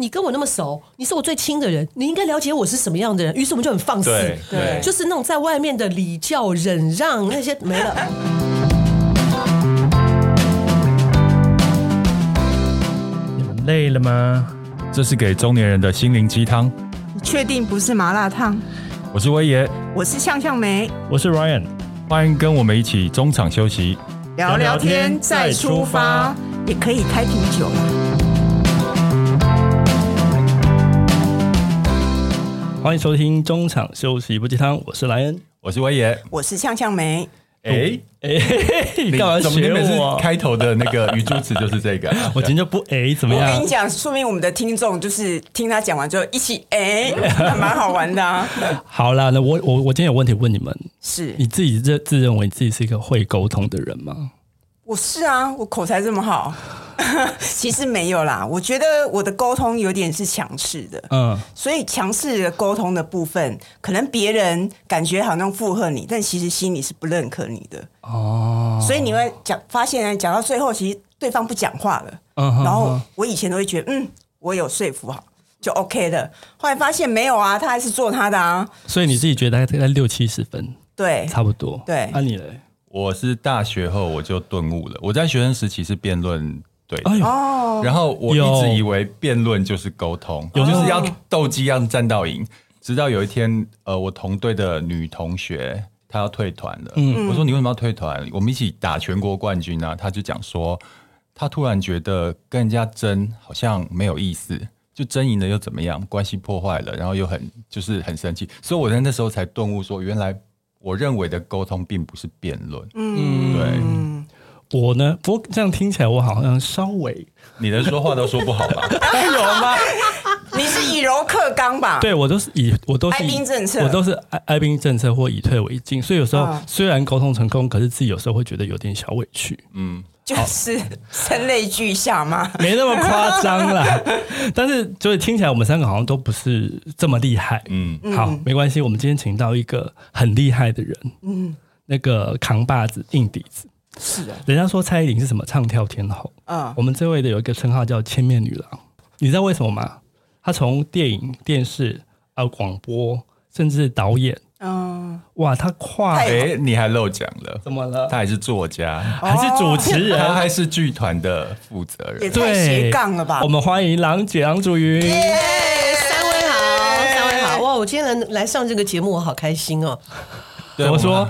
你跟我那么熟，你是我最亲的人，你应该了解我是什么样的人。于是我们就很放肆，对，对就是那种在外面的礼教忍让那些没了。你们累了吗？这是给中年人的心灵鸡汤。你确定不是麻辣烫？我是威爷，我是向向梅，我是 Ryan，欢迎跟我们一起中场休息，聊聊天再出发，也可以开瓶酒了。欢迎收听中场休息不鸡汤，我是莱恩，我是威爷，我是向向梅。哎哎，你 干嘛学我？开头的那个语助词就是这个？我今天就不哎，怎么样？我跟你讲，说明我们的听众就是听他讲完之后一起哎，还 蛮好玩的啊。好啦，那我我我今天有问题问你们，是你自己自自认为你自己是一个会沟通的人吗？我是啊，我口才这么好，其实没有啦。我觉得我的沟通有点是强势的，嗯，所以强势的沟通的部分，可能别人感觉好像附和你，但其实心里是不认可你的。哦，所以你会讲，发现讲到最后，其实对方不讲话了。嗯然后我以前都会觉得，嗯，我有说服好就 OK 的。后来发现没有啊，他还是做他的啊。所以你自己觉得大概六七十分，对，差不多。对那、你嘞？我是大学后我就顿悟了。我在学生时期是辩论对的，哎呦，哦，然后我一直以为辩论就是沟通，有就是要斗鸡要战到赢。直到有一天，呃，我同队的女同学她要退团了，嗯我说你为什么要退团？我们一起打全国冠军啊！她就讲说，她突然觉得跟人家争好像没有意思，就争赢了又怎么样？关系破坏了，然后又很就是很生气，所以我在那时候才顿悟说，原来我认为的沟通并不是辩论。嗯，对嗯，我呢？不过这样听起来，我好像稍微你连说话都说不好吧？有吗？你是以柔克刚吧？对我都是以我都是以哀兵政策我都是哀哀兵政策或以退为进，所以有时候、嗯虽然沟通成功，可是自己有时候会觉得有点小委屈，嗯，就是声泪俱下嘛。没那么夸张啦。但是就是听起来我们三个好像都不是这么厉害。嗯，好，没关系，我们今天请到一个很厉害的人，嗯，那个扛把子、硬底子。是啊，人家说蔡依林是什么唱跳天后，嗯我们这位的有一个称号叫千面女郎，你知道为什么吗？她从电影、电视啊、广播，甚至导演，嗯，哇，他跨太哎，你还漏讲了，怎么了？他还是作家。还是主持人，他还是剧团的负责人。也太斜杠了吧我？们欢迎郎姐郎祖筠。三位好，三位好，哇！我今天能来上这个节目，我好开心哦。怎么说？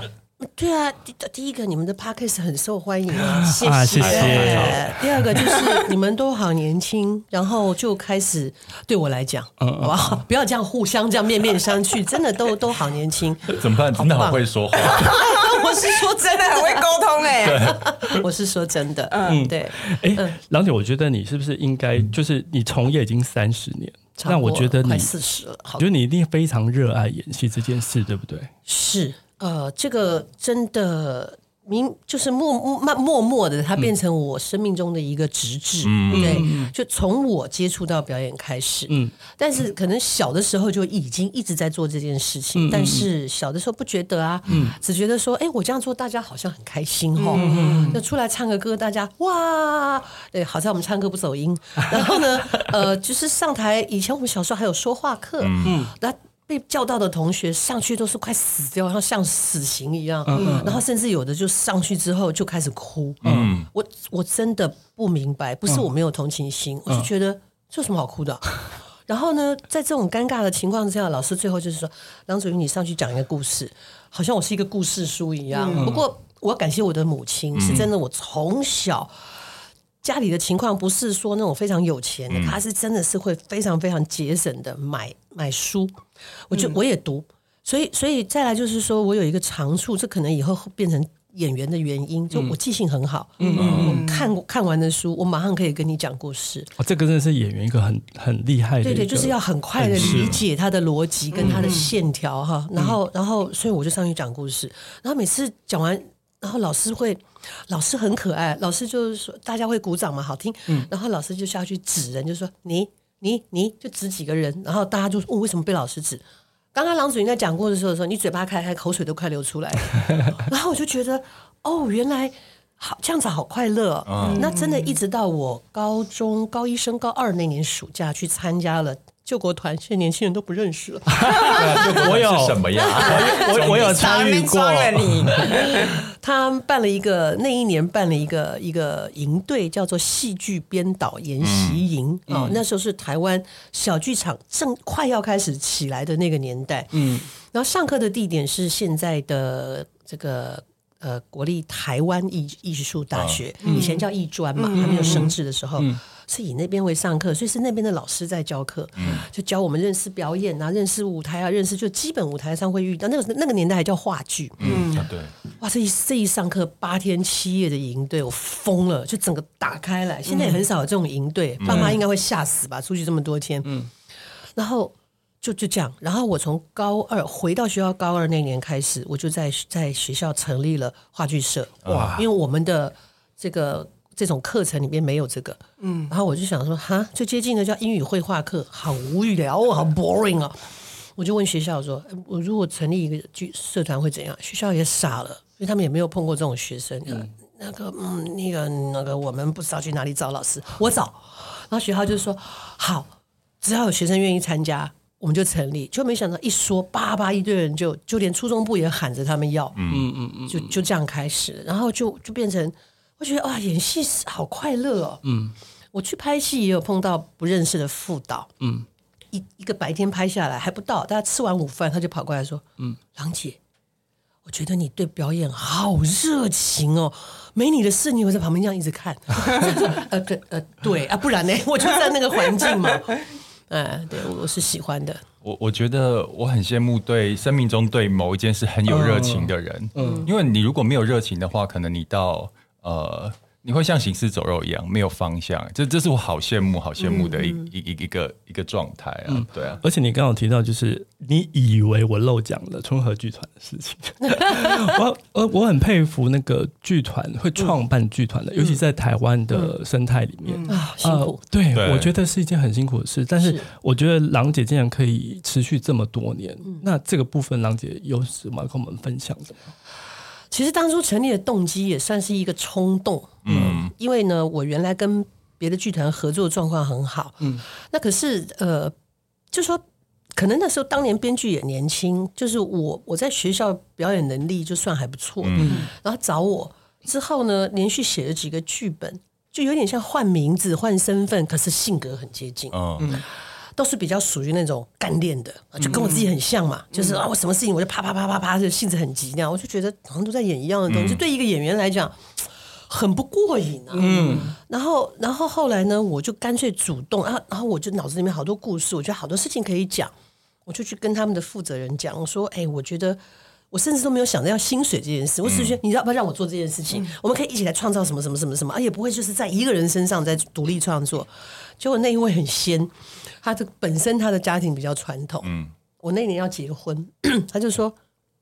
对啊，第第一个，你们的 podcast 很受欢迎啊，谢啊谢谢。第二个就是你们都好年轻，然后就开始对我来讲，嗯好不好？不要这样互相这样面面相觑，真的都都好年轻。怎么办？真的好会说话。我是说真真的很会沟通哎、的，我是说真的，嗯，对，哎，郎姐，我觉得你是不是应该就是你从业已经三十年，那我觉得你快四十了，好。我觉得你一定非常热爱演戏这件事，对不对？是，呃，这个真的明就是默默默默默的，它变成我生命中的一个职志。嗯对，就从我接触到表演开始，嗯，但是可能小的时候就已经一直在做这件事情，但是小的时候不觉得啊，嗯，只觉得说，哎，我这样做大家好像很开心哦，嗯，就出来唱个歌，大家哇，对，好在我们唱歌不走音，然后呢，呃，就是上台，以前我们小时候还有说话课，嗯，那。被叫到的同学上去都是快死掉，然后像死刑一样，然后甚至有的就上去之后就开始哭。嗯，我我真的不明白，不是我没有同情心，我就觉得这有什么好哭的啊？然后呢，在这种尴尬的情况之下，老师最后就是说：“梁祖云，你上去讲一个故事，好像我是一个故事书一样。”不过我要感谢我的母亲，是真的，我从小。家里的情况不是说那种非常有钱的，他是真的是会非常非常节省的买买书，我就我也读，所以所以再来就是说我有一个长处，这可能以后变成演员的原因，就我记性很好，嗯，我看过看完的书，我马上可以跟你讲故事，哦，这个真的是演员一个很很厉害的，对对，就是要很快的理解他的逻辑跟他的线条哈，然后然后所以我就上去讲故事，然后每次讲完。然后老师会，老师很可爱，老师就是说大家会鼓掌嘛，好听。嗯、然后老师就下去指人，就说你你你就指几个人，然后大家就问为什么被老师指？刚刚郎主任在讲故事的时候说，你嘴巴开开，口水都快流出来了。然后我就觉得，哦，原来好，这样子好快乐哦。嗯那真的，一直到我高中高一升高二那年暑假去参加了救国团，现在年轻人都不认识了。我有什么呀？我我有参与过。他办了一个那一年办了一个一个营队，叫做戏剧编导研习营哦。那时候是台湾小剧场正快要开始起来的那个年代。嗯，然后上课的地点是现在的这个。呃，国立台湾艺艺术大学，嗯、以前叫艺专嘛，还没有升制的时候，嗯、是以那边为上课，所以是那边的老师在教课，嗯、就教我们认识表演啊，认识舞台啊，认识就基本舞台上会遇到那个那个年代还叫话剧，嗯，对，哇，这一这一上课八天七夜的营队，我疯了，就整个打开来，现在也很少有这种营队，嗯、爸妈应该会吓死吧？出去这么多天，嗯，然后。就就这样，然后我从高二回到学校，高二那年开始，我就在在学校成立了话剧社。哇！因为我们的这个这种课程里面没有这个，嗯，然后我就想说，哈，最接近的叫英语绘画课，好无聊哦，好 boring 啊。我就问学校说，我如果成立一个剧社团会怎样？学校也傻了，因为他们也没有碰过这种学生。嗯，那个，嗯，那个，那个，我们不知道去哪里找老师，我找。然后学校就说，好，只要有学生愿意参加。我们就成立，就没想到一说叭叭一堆人就就连初中部也喊着他们要，嗯嗯嗯，就就这样开始，然后就就变成，我觉得哇，演戏好快乐哦，嗯，我去拍戏也有碰到不认识的副导，嗯，一一个白天拍下来还不到，大家吃完午饭他就跑过来说，嗯，郎姐，我觉得你对表演好热情哦，没你的事，你会在旁边这样一直看，呃对呃对啊，不然呢，我就在那个环境嘛。嗯，对，我是喜欢的。我我觉得我很羡慕对生命中对某一件事很有热情的人。嗯，嗯，因为你如果没有热情的话，可能你到呃。你会像行尸走肉一样没有方向，这这是我好羡慕、好羡慕的一一一一个一个状态啊！嗯、对啊，而且你刚刚有提到，就是你以为我漏讲了春和剧团的事情，我我我很佩服那个剧团会创办剧团的，嗯、尤其在台湾的生态里面。啊，辛苦。对，对。我觉得是一件很辛苦的事，但是我觉得郎姐竟然可以持续这么多年，那这个部分郎姐有什么跟我们分享的吗？其实当初成立的动机也算是一个冲动，嗯，因为呢，我原来跟别的剧团合作状况很好，嗯，那可是呃，就说可能那时候当年编剧也年轻，就是我我在学校表演能力就算还不错，嗯，然后找我之后呢，连续写了几个剧本，就有点像换名字换身份，可是性格很接近，嗯。都是比较属于那种干练的，就跟我自己很像嘛。嗯、就是啊，我什么事情我就啪啪啪啪啪，就性子很急那样。我就觉得好像都在演一样的东西，嗯、对一个演员来讲很不过瘾啊。嗯，然后然后后来呢，我就干脆主动啊，然后我就脑子里面好多故事，我觉得好多事情可以讲，我就去跟他们的负责人讲，我说：“哎，我觉得我甚至都没有想着要薪水这件事，我只是觉得你要不要让我做这件事情？嗯、我们可以一起来创造什么什么什么什么，而也不会就是在一个人身上在独立创作。”结果那一位很仙。他的本身他的家庭比较传统，嗯，我那年要结婚，他就说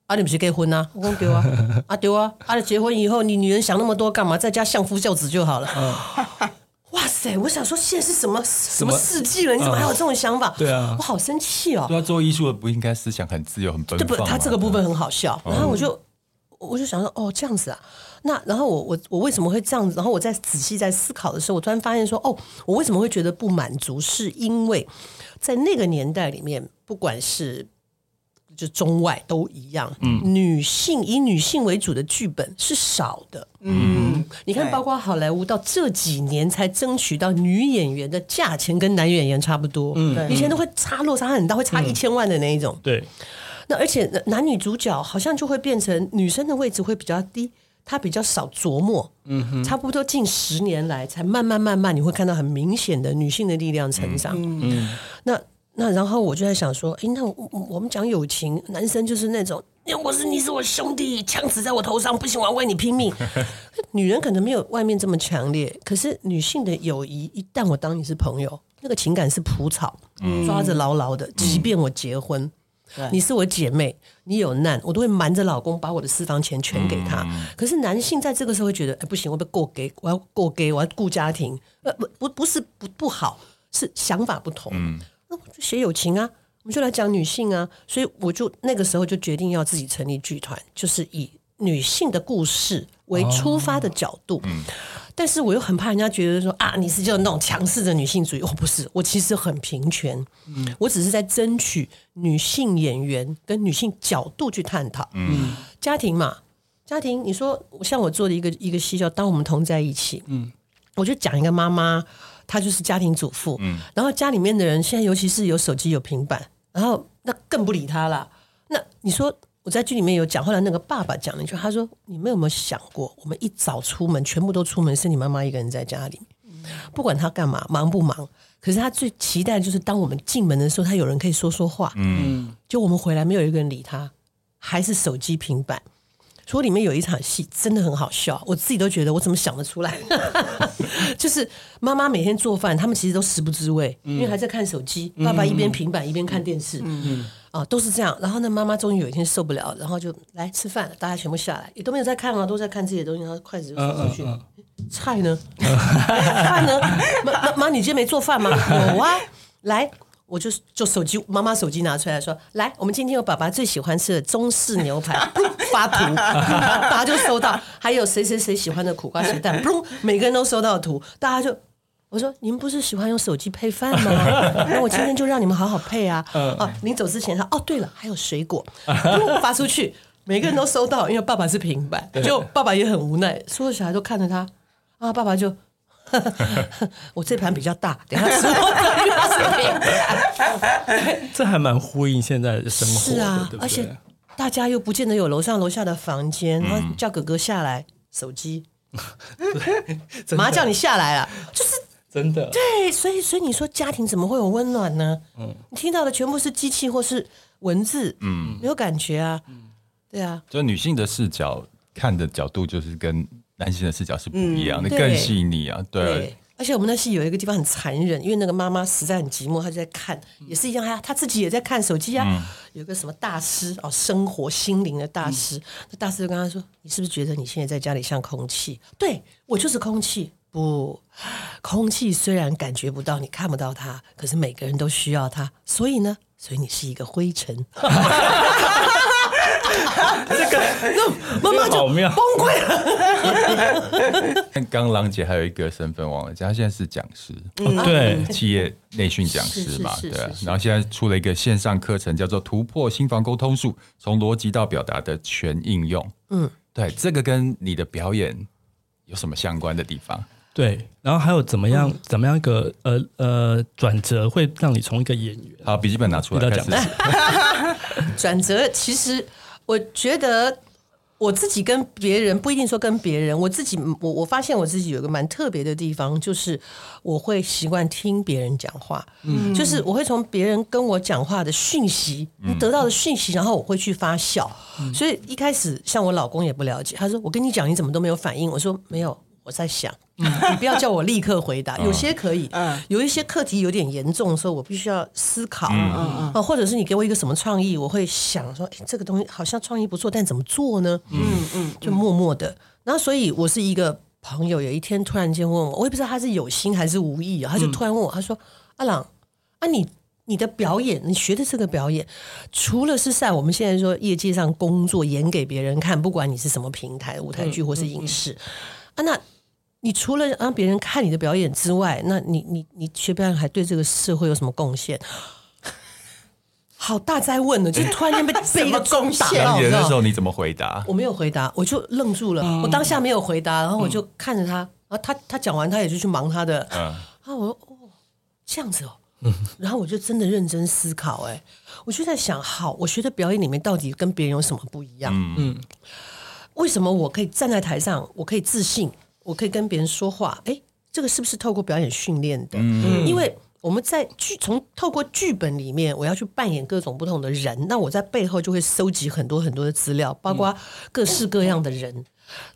啊，你不是结婚啊？我说 对啊，啊丢啊，啊结婚以后你女人想那么多干嘛？在家相夫教子就好了。嗯、哇塞！我想说现在是什么什么世纪了？你怎么还有这种想法？对啊，我好生气哦。对啊，做艺术的不应该思想很自由很奔放吗？对不，他这个部分很好笑。然后我就我就想说哦，这样子啊。那然后我我我为什么会这样子？然后我在仔细在思考的时候，我突然发现说，哦，我为什么会觉得不满足？是因为在那个年代里面，不管是就中外都一样，嗯，女性以女性为主的剧本是少的，嗯，你看，包括好莱坞到这几年才争取到女演员的价钱跟男演员差不多，嗯，以前都会差落差很大，会差一千万的那一种，对。那而且男女主角好像就会变成女生的位置会比较低。他比较少琢磨，嗯哼，差不多近十年来才慢慢慢慢，你会看到很明显的女性的力量成长。嗯，嗯，那那然后我就在想说，哎，那我，我们讲友情，男生就是那种，我是你是我兄弟，枪指在我头上，不行，我要为你拼命。女人可能没有外面这么强烈，可是女性的友谊，一旦我当你是朋友，那个情感是蒲草，嗯、抓着牢牢的，即便我结婚。嗯你是我姐妹，你有难，我都会瞒着老公把我的私房钱全给他。嗯、可是男性在这个时候会觉得，哎，不行，我被过给，我要过给，我要顾家庭。呃，不不不是不不好，是想法不同。嗯、那我就写友情啊，我们就来讲女性啊。所以我就那个时候就决定要自己成立剧团，就是以女性的故事为出发的角度，嗯，但是我又很怕人家觉得说啊，你是就那种强势的女性主义，我不是，我其实很平权，嗯，我只是在争取女性演员跟女性角度去探讨，嗯，家庭嘛，家庭，你说像我做的一个一个戏叫《当我们同在一起》，嗯，我就讲一个妈妈，她就是家庭主妇，嗯，然后家里面的人现在尤其是有手机有平板，然后那更不理她了，那你说。我在剧里面有讲，后来那个爸爸讲了一句，他说：“你们有没有想过，我们一早出门，全部都出门，是你妈妈一个人在家里，不管他干嘛，忙不忙，可是他最期待的就是当我们进门的时候，他有人可以说说话。嗯，就我们回来没有一个人理他，还是手机平板。所以里面有一场戏真的很好笑，我自己都觉得我怎么想得出来？就是妈妈每天做饭，他们其实都食不知味，因为还在看手机，爸爸一边平板一边看电视。”嗯嗯啊，都是这样。然后呢，妈妈终于有一天受不了，然后就来吃饭。大家全部下来，也都没有在看啊，都在看自己的东西。然后筷子就放出去，嗯嗯嗯、菜呢？饭呢？妈妈妈，你今天没做饭吗？有啊。来，我就就手机，妈妈手机拿出来说，来，我们今天有爸爸最喜欢吃的中式牛排，发图，大家就收到。还有谁谁谁喜欢的苦瓜咸蛋，每个人都收到图，大家就。我说：“你们不是喜欢用手机配饭吗？那我今天就让你们好好配啊！哦，临走之前他哦，对了，还有水果，发出去，每个人都收到，因为爸爸是平板，就爸爸也很无奈，所有小孩都看着他啊，爸爸就我这盘比较大，等下吃。这还蛮呼应现在的生活，是啊，对对，而且大家又不见得有楼上楼下的房间，然后叫哥哥下来，手机，妈叫你下来了，就是。”真的对，所以所以你说家庭怎么会有温暖呢？嗯，你听到的全部是机器或是文字，嗯，没有感觉啊，嗯，对啊，就女性的视角看的角度就是跟男性的视角是不一样的，嗯，更细腻啊，对。对而且我们那戏有一个地方很残忍，因为那个妈妈实在很寂寞，她就在看，也是一样，她她自己也在看手机啊。嗯，有个什么大师哦，生活心灵的大师，嗯，那大师就跟她说：“你是不是觉得你现在在家里像空气？对，我就是空气。”不，空气虽然感觉不到，你看不到它，可是每个人都需要它。所以呢，所以你是一个灰尘。这个，妈妈就崩溃了。刚郎姐还有一个身份忘了讲，她现在是讲师，嗯、对，企业内训讲师嘛，对。然后现在出了一个线上课程，叫做《突破心房沟通术：从逻辑到表达的全应用》。嗯，对，这个跟你的表演有什么相关的地方？对，然后还有怎么样？嗯、怎么样一个呃呃转折会让你从一个演员？好，笔记本拿出来开始。转折其实我觉得我自己跟别人不一定说跟别人，我自己我我发现我自己有一个蛮特别的地方，就是我会习惯听别人讲话，嗯，就是我会从别人跟我讲话的讯息得到的讯息，然后我会去发笑。嗯、所以一开始像我老公也不了解，他说我跟你讲你怎么都没有反应，我说没有。我在想，你不要叫我立刻回答，有些可以，有一些课题有点严重的时候，我必须要思考，啊，或者是你给我一个什么创意，我会想说，哎，这个东西好像创意不错，但怎么做呢？嗯嗯，就默默的。然后，所以我是一个朋友，有一天突然间问我，我也不知道他是有心还是无意啊，他就突然问我，他说：“阿朗，啊，你你的表演，你学的这个表演，除了是在我们现在说业界上工作，演给别人看，不管你是什么平台，舞台剧或是影视，啊，那。”你除了让别人看你的表演之外，那你你你学表演还对这个社会有什么贡献？好大哉问呢，就突然间被 被一个贡献。当演的时候你怎么回答？我没有回答，我就愣住了。嗯、我当下没有回答，然后我就看着他，然后他他讲完，他也就去忙他的。嗯、啊，我说哦，这样子哦。嗯、然后我就真的认真思考，哎，我就在想，好，我学的表演里面到底跟别人有什么不一样？嗯嗯，为什么我可以站在台上，我可以自信？我可以跟别人说话，哎，这个是不是透过表演训练的？嗯，因为我们在剧从透过剧本里面，我要去扮演各种不同的人，那我在背后就会收集很多很多的资料，包括各式各样的人。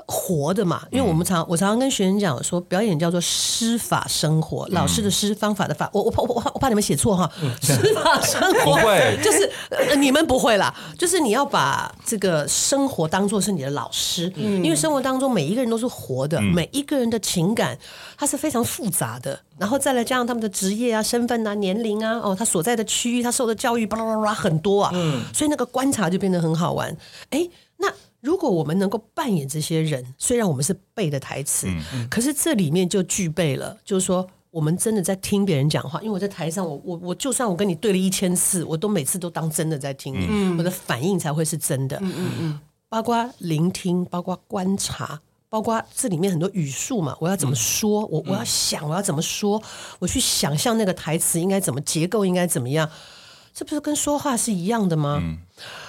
活的嘛，因为我们常我常常跟学生讲说，表演叫做师法生活，老师的师，方法的法。我我怕我怕我怕你们写错哈，师法生活 不会，就是你们不会啦，就是你要把这个生活当做是你的老师，因为生活当中每一个人都是活的，每一个人的情感它是非常复杂的，然后再来加上他们的职业啊、身份啊、年龄啊，哦，他所在的区域、他受的教育，巴拉巴拉很多啊，所以那个观察就变得很好玩。哎，那。如果我们能够扮演这些人，虽然我们是背的台词，嗯、可是这里面就具备了，就是说我们真的在听别人讲话。因为我在台上，我我我就算我跟你对了一千次，我都每次都当真的在听你，嗯、我的反应才会是真的。嗯嗯嗯，包括聆听，包括观察，包括这里面很多语速嘛，我要怎么说？嗯、我我要想，我要怎么说？我去想象那个台词应该怎么结构，应该怎么样？这不是跟说话是一样的吗？嗯、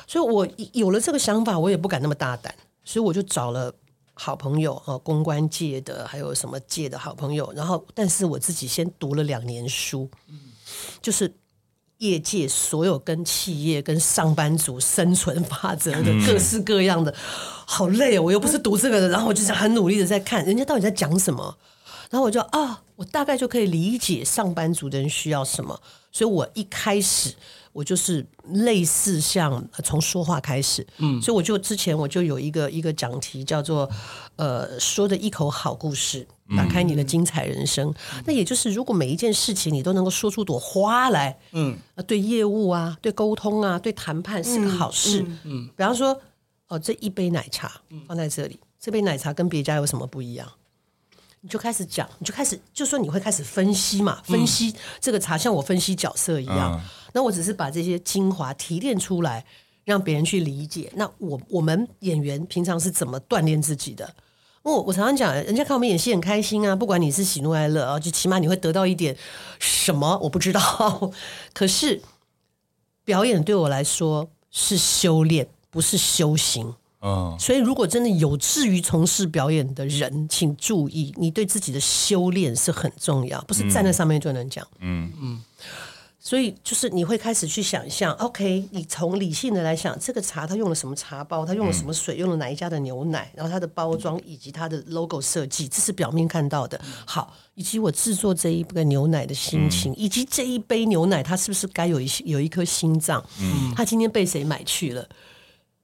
所以，我有了这个想法，我也不敢那么大胆，所以我就找了好朋友啊，公关界的，还有什么界的好朋友。然后，但是我自己先读了两年书，嗯、就是业界所有跟企业、跟上班族生存法则的各式各样的，嗯、好累哦！我又不是读这个的，然后我就想很努力的在看人家到底在讲什么，然后我就啊，我大概就可以理解上班族的人需要什么。所以我一开始我就是类似像从说话开始，嗯，所以我就之前我就有一个一个讲题叫做呃说的一口好故事，打开你的精彩人生。嗯、那也就是如果每一件事情你都能够说出朵花来，嗯，对业务啊，对沟通啊，对谈判是个好事，嗯，嗯，比方说哦这一杯奶茶放在这里，这杯奶茶跟别家有什么不一样？你就开始讲，你就开始就说你会开始分析嘛，分析这个茶像我分析角色一样。嗯、那我只是把这些精华提炼出来，让别人去理解。那我我们演员平常是怎么锻炼自己的？我我常常讲，人家看我们演戏很开心啊，不管你是喜怒哀乐啊，就起码你会得到一点什么，我不知道。可是表演对我来说是修炼，不是修行。嗯，所以如果真的有志于从事表演的人，请注意，你对自己的修炼是很重要，不是站在上面就能讲。嗯嗯，所以就是你会开始去想象，OK，你从理性的来想，这个茶它用了什么茶包，它用了什么水，用了哪一家的牛奶，然后它的包装以及它的 logo 设计，这是表面看到的。好，以及我制作这一个牛奶的心情，以及这一杯牛奶它是不是该有一有一颗心脏？嗯，它今天被谁买去了？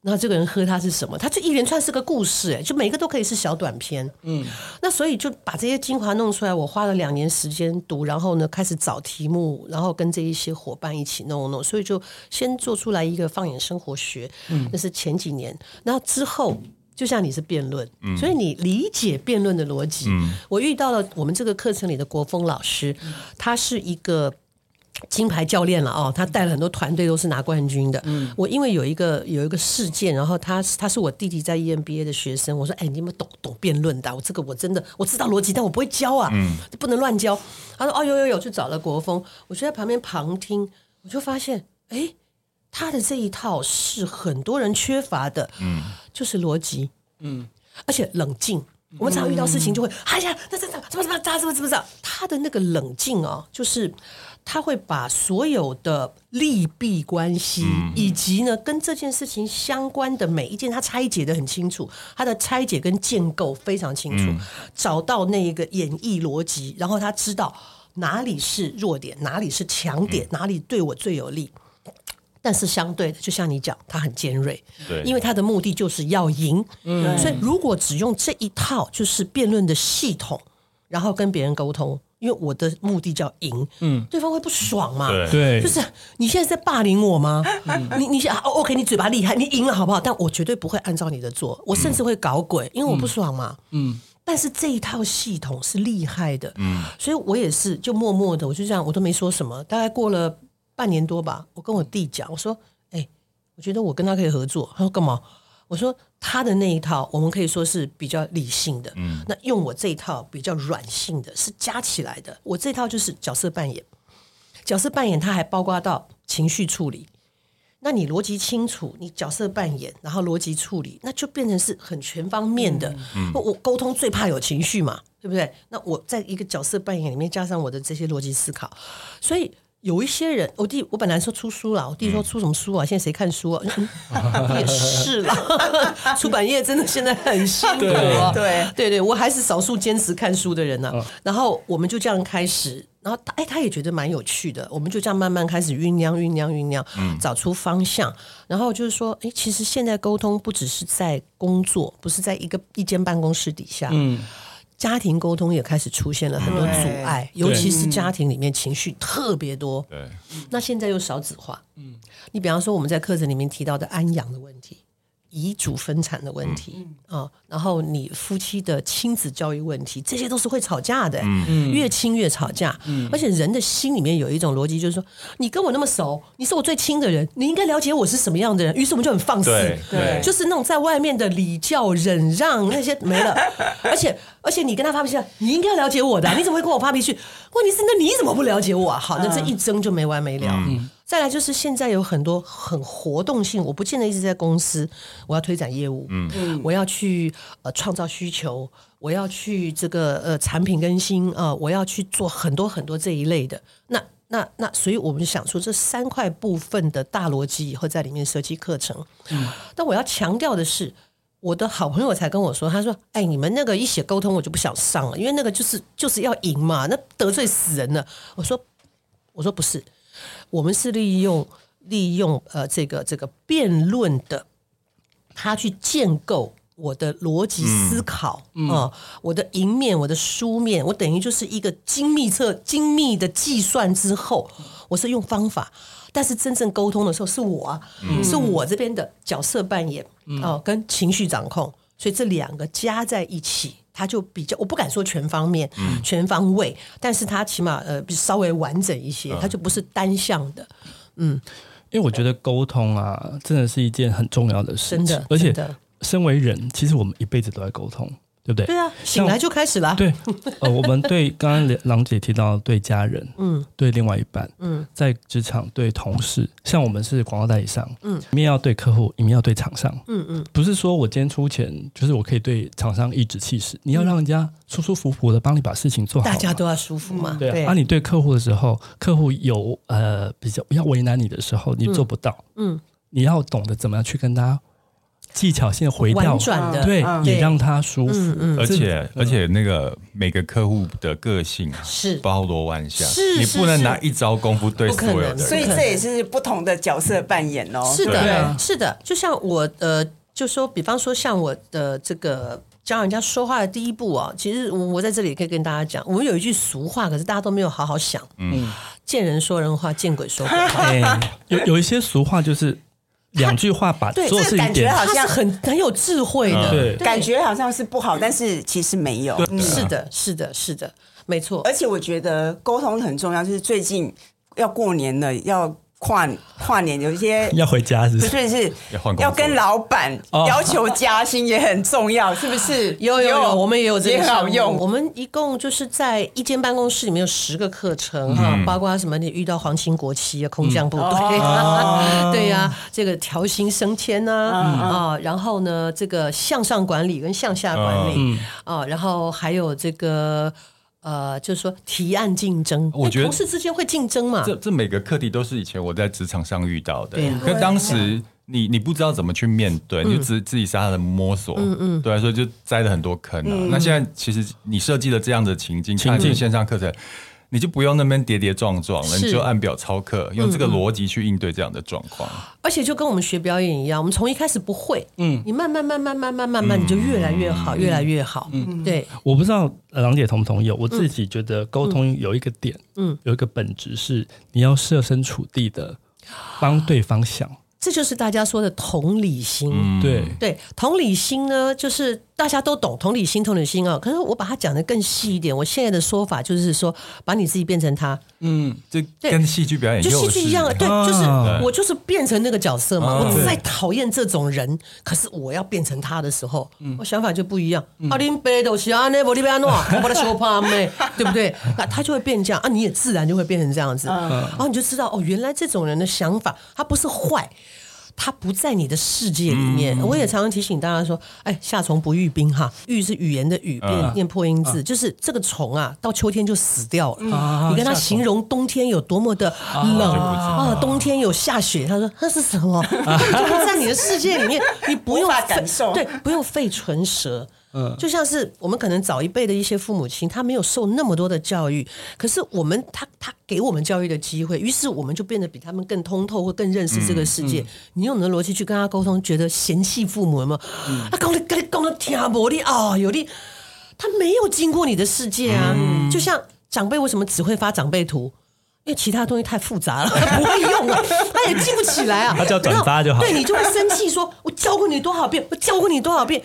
那这个人喝它是什么？它这一连串是个故事，哎，就每个都可以是小短片。嗯，那所以就把这些精华弄出来。我花了两年时间读，然后呢开始找题目，然后跟这一些伙伴一起弄弄。所以就先做出来一个放眼生活学。嗯，那是前几年。那之后，就像你是辩论，嗯，所以你理解辩论的逻辑。嗯，我遇到了我们这个课程里的国峰老师，他是一个。金牌教练了哦，他带了很多团队，都是拿冠军的。嗯，我因为有一个有一个事件，然后他他是我弟弟在 EMBA 的学生，我说：“哎，你有没有懂懂辩论的？我这个我真的我知道逻辑，但我不会教啊，嗯，不能乱教。”他说：“哦，有有有，去找了国风，我就在旁边旁听，我就发现，哎，他的这一套是很多人缺乏的，嗯，就是逻辑，嗯，而且冷静。我们常常遇到事情就会，哎呀，那这这怎么怎么咋怎么怎么咋？他的那个冷静哦，就是。”他会把所有的利弊关系，以及呢跟这件事情相关的每一件，他拆解的很清楚。他的拆解跟建构非常清楚，找到那一个演绎逻辑，然后他知道哪里是弱点，哪里是强点，哪里对我最有利。但是相对的，就像你讲，他很尖锐，对，因为他的目的就是要赢。嗯，所以如果只用这一套就是辩论的系统，然后跟别人沟通。因为我的目的叫赢，嗯，对方会不爽嘛？对，就是你现在在霸凌我吗？嗯、你你想，OK，你嘴巴厉害，你赢了好不好？但我绝对不会按照你的做，我甚至会搞鬼，因为我不爽嘛。嗯，但是这一套系统是厉害的，嗯，所以我也是就默默的，我就这样，我都没说什么。大概过了半年多吧，我跟我弟讲，我说，哎、欸，我觉得我跟他可以合作。他说干嘛？我说他的那一套，我们可以说是比较理性的。嗯，那用我这一套比较软性的，是加起来的。我这套就是角色扮演，角色扮演它还包括到情绪处理。那你逻辑清楚，你角色扮演，然后逻辑处理，那就变成是很全方面的。嗯，我沟通最怕有情绪嘛，对不对？那我在一个角色扮演里面加上我的这些逻辑思考，所以。有一些人，我弟我本来说出书了，我弟说出什么书啊？现在谁看书啊？嗯、也是啦，出版业真的现在很辛苦啊。对对对，我还是少数坚持看书的人呢、啊。然后我们就这样开始，然后他哎，他也觉得蛮有趣的，我们就这样慢慢开始酝酿酝酿酝酿，找出方向。然后就是说，哎，其实现在沟通不只是在工作，不是在一个一间办公室底下。嗯。家庭沟通也开始出现了很多阻碍，尤其是家庭里面情绪特别多。对，那现在又少子化。嗯，你比方说我们在课程里面提到的安养的问题，遗嘱分产的问题啊、嗯，然后你夫妻的亲子教育问题，这些都是会吵架的。嗯，越亲越吵架。嗯，而且人的心里面有一种逻辑，就是说，你跟我那么熟，你是我最亲的人，你应该了解我是什么样的人。于是我们就很放肆，对，对就是那种在外面的礼教忍让那些没了。而且，而且你跟他发脾气，你应该要了解我的、啊，你怎么会跟我发脾气？问题是，那你怎么不了解我啊？好，那这一争就没完没了。嗯再来就是现在有很多很活动性，我不见得一直在公司，我要推展业务，嗯，我要去呃创造需求，我要去这个呃产品更新啊、呃，我要去做很多很多这一类的。那那那，所以我们就想说这三块部分的大逻辑以后在里面设计课程。嗯，但我要强调的是，我的好朋友才跟我说，他说：“哎，你们那个一写沟通，我就不想上了，因为那个就是就是要赢嘛，那得罪死人了。”我说：“我说不是。”我们是利用利用呃这个这个辩论的，他去建构我的逻辑思考啊、嗯。呃，我的赢面，我的书面，我等于就是一个精密测精密的计算之后，我是用方法，但是真正沟通的时候是我啊，嗯、是我这边的角色扮演哦、呃，跟情绪掌控，所以这两个加在一起。他就比较，我不敢说全方面、嗯、全方位，但是他起码呃稍微完整一些，他就不是单向的，嗯，因为我觉得沟通啊，真的是一件很重要的事情，真的，而且身为人，其实我们一辈子都在沟通。对不对？对啊，醒来就开始了。对，呃，我们对刚刚郎姐提到对家人，嗯，对另外一半，嗯，在职场对同事，像我们是广告代理商，嗯，一面要对客户，一面要对厂商，嗯嗯，不是说我今天出钱，就是我可以对厂商颐指气使，你要让人家舒舒服服的帮你把事情做好，大家都要舒服嘛。对啊，你对客户的时候，客户有呃比较要为难你的时候，你做不到，嗯，你要懂得怎么样去跟他。技巧性回调，转的对，也让他舒服。而且而且那个每个客户的个性是包罗万象，是你不能拿一招功夫对所有的。所以这也是不同的角色扮演哦。是的，是的。就像我呃，就说比方说像我的这个教人家说话的第一步啊，其实我在这里可以跟大家讲，我们有一句俗话，可是大家都没有好好想。嗯，见人说人话，见鬼说鬼话。有有一些俗话就是。两句话把做事感觉好像很很有智慧的，对，感觉好像是不好，但是其实没有。是的，是的，是的，没错。而且我觉得沟通很重要，就是最近要过年了，要。跨跨年有一些 要回家是不是？不是是要跟老板要求加薪也很重要，是不是？有有有，我们也有这个好用。我们一共就是在一间办公室里面有十个课程哈，包括什么？你遇到皇亲国戚啊，空降部队，对呀，这个调薪升迁呐啊，然后呢，这个向上管理跟向下管理啊，然后还有这个。呃，就是说提案竞争，我觉得同事之间会竞争嘛。这这每个课题都是以前我在职场上遇到的，可当时你你不知道怎么去面对，你就自自己傻傻的摸索，嗯嗯，对，所以就栽了很多坑啊。那现在其实你设计了这样的情境，情境。线上课程。你就不用那边跌跌撞撞了，你就按表操课，用这个逻辑去应对这样的状况。而且就跟我们学表演一样，我们从一开始不会，嗯，你慢慢慢慢慢慢慢慢，你就越来越好，越来越好。嗯，对。我不知道郎姐同不同意，我自己觉得沟通有一个点，嗯，有一个本质是你要设身处地的帮对方想。这就是大家说的同理心，嗯、对对，同理心呢，就是大家都懂同理心，同理心啊。可是我把它讲的更细一点，我现在的说法就是说，把你自己变成他，嗯，这跟戏剧表演就戏剧一样，对，就是我就是变成那个角色嘛。我再讨厌这种人，可是我要变成他的时候，我想法就不一样。阿林贝都是阿内伯利贝阿诺，我把他说怕妹，对不对？那他就会变这样啊，你也自然就会变成这样子，然后你就知道哦，原来这种人的想法他不是坏。他不在你的世界里面，嗯、我也常常提醒大家说：“哎，夏虫不语冰哈，语是语言的语，变念破音字，啊、就是这个虫啊，到秋天就死掉了。啊、你跟他形容冬天有多么的冷啊，啊，冬天有下雪，他说那是什么？啊、就不在你的世界里面，你不用感受，对，不用费唇舌。”嗯，就像是我们可能早一辈的一些父母亲，他没有受那么多的教育，可是我们他他给我们教育的机会，于是我们就变得比他们更通透或更认识这个世界。嗯嗯、你用你的逻辑去跟他沟通，觉得嫌弃父母有没有？他讲的跟你讲的听不力啊，有力，他没有经过你的世界啊。嗯、就像长辈为什么只会发长辈图？因为其他东西太复杂了，他 不会用啊，他也记不起来啊。他只要转发就好。对，你就会生气说：“我教过你多少遍，我教过你多少遍。”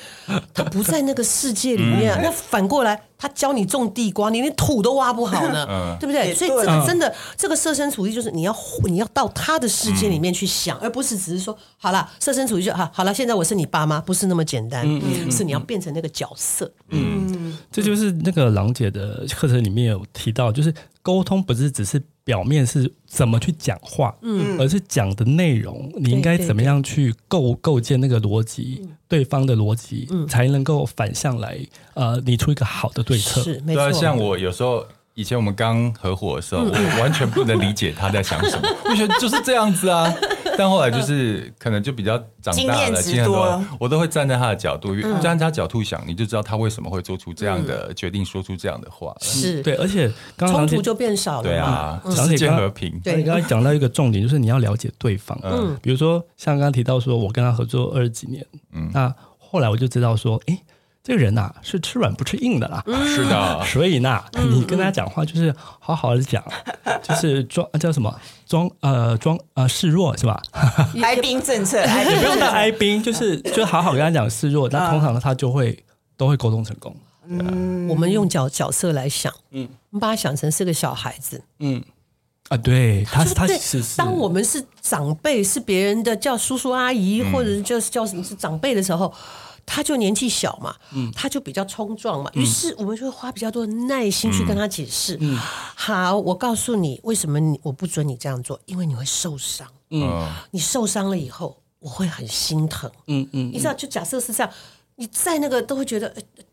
他不在那个世界里面啊。那反过来，他教你种地瓜，你连土都挖不好呢，对不对？所以这个真的，这个设身处地就是你要你要到他的世界里面去想，而不是只是说好了设身处地就好好了。现在我是你爸妈，不是那么简单，是你要变成那个角色。嗯，这就是那个郎姐的课程里面有提到，就是沟通不是只是。表面是怎么去讲话，嗯，而是讲的内容，你应该怎么样去构构建那个逻辑，对方的逻辑，才能够反向来，呃，拟出一个好的对策。是，没错。对啊，像我有时候。以前我们刚合伙的时候，我完全不能理解他在想什么，我觉得就是这样子啊。但后来就是可能就比较长大了，经验多了，我都会站在他的角度，站在他角度想，你就知道他为什么会做出这样的决定，说出这样的话。是对，而且冲突就变少了。对啊，世界和平。对，你刚才讲到一个重点，就是你要了解对方。嗯，比如说像刚刚提到说，我跟他合作二十几年，嗯，那后来我就知道说，哎。这个人呐、啊，是吃软不吃硬的啦。是的，所以呢，你跟他讲话就是好好的讲，就是装叫什么装呃装呃示弱是吧？哀兵政策，也不用到哀兵，就是就好好跟他讲示弱，那通常呢，他就会都会沟通成功。嗯，我们用角角色来想，嗯，我们把他想成是个小孩子，嗯。啊，对，他是他是当我们是长辈，是别人的叫叔叔阿姨，或者是就是叫什么是长辈的时候。他就年纪小嘛，嗯，他就比较冲撞嘛，于是我们就会花比较多的耐心去跟他解释。嗯，好，我告诉你为什么你我不准你这样做，因为你会受伤。嗯，你受伤了以后，我会很心疼。嗯嗯，你知道，就假设是这样，你在那个都会觉得，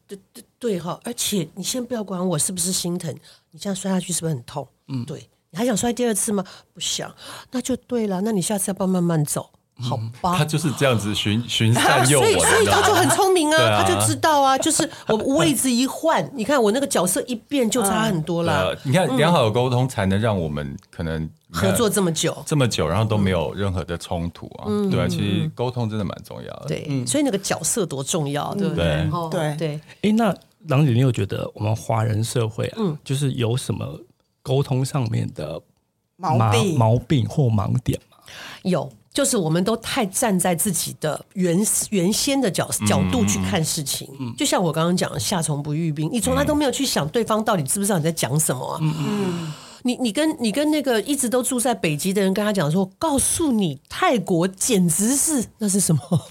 对对对哈，而且你先不要管我是不是心疼，你这样摔下去是不是很痛？嗯，对，你还想摔第二次吗？不想，那就对了，那你下次要不要慢慢走？好吧，他就是这样子循循善诱我，所以所以他就很聪明啊，他就知道啊，就是我位置一换，你看我那个角色一变就差很多了。你看良好的沟通才能让我们可能合作这么久，这么久，然后都没有任何的冲突啊。对啊，其实沟通真的蛮重要的。对，所以那个角色多重要，对不对？对对。哎，那郎姐，你有觉得我们华人社会啊，就是有什么沟通上面的毛病、毛病或盲点吗？有。就是我们都太站在自己的原原先的角角度去看事情，嗯、就像我刚刚讲的“夏虫不语冰”，你从来都没有去想对方到底知不知道你在讲什么啊？你你跟你跟那个一直都住在北极的人跟他讲说：“告诉你，泰国简直是那是什么？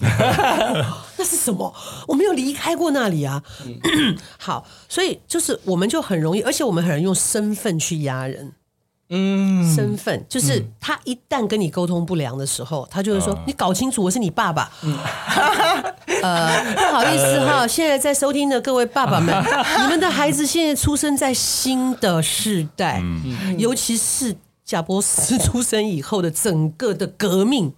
那是什么？我没有离开过那里啊！”嗯、好，所以就是我们就很容易，而且我们很容易用身份去压人。嗯，身份就是他一旦跟你沟通不良的时候，他就会说：“你搞清楚，我是你爸爸。” 呃，不好意思哈，现在在收听的各位爸爸们，你们的孩子现在出生在新的世代，尤其是贾伯斯出生以后的整个的革命。